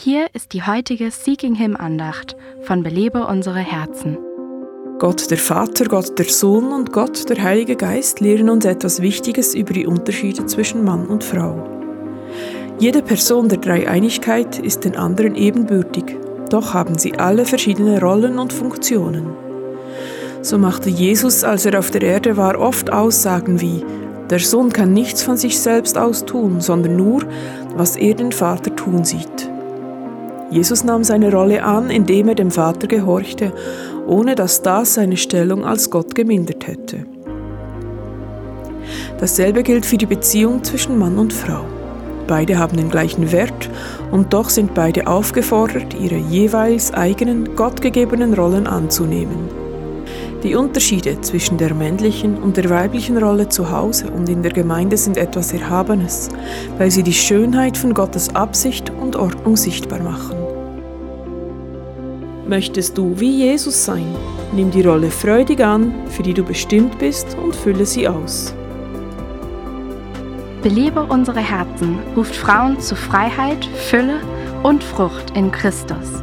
Hier ist die heutige Seeking Him Andacht von Belebe unsere Herzen. Gott der Vater, Gott der Sohn und Gott der Heilige Geist lehren uns etwas Wichtiges über die Unterschiede zwischen Mann und Frau. Jede Person der Dreieinigkeit ist den anderen ebenbürtig, doch haben sie alle verschiedene Rollen und Funktionen. So machte Jesus, als er auf der Erde war, oft Aussagen wie Der Sohn kann nichts von sich selbst aus tun, sondern nur, was er den Vater tun sieht. Jesus nahm seine Rolle an, indem er dem Vater gehorchte, ohne dass das seine Stellung als Gott gemindert hätte. Dasselbe gilt für die Beziehung zwischen Mann und Frau. Beide haben den gleichen Wert und doch sind beide aufgefordert, ihre jeweils eigenen gottgegebenen Rollen anzunehmen. Die Unterschiede zwischen der männlichen und der weiblichen Rolle zu Hause und in der Gemeinde sind etwas Erhabenes, weil sie die Schönheit von Gottes Absicht und Ordnung sichtbar machen. Möchtest du wie Jesus sein? Nimm die Rolle freudig an, für die du bestimmt bist und fülle sie aus. Belebe unsere Herzen ruft Frauen zu Freiheit, Fülle und Frucht in Christus.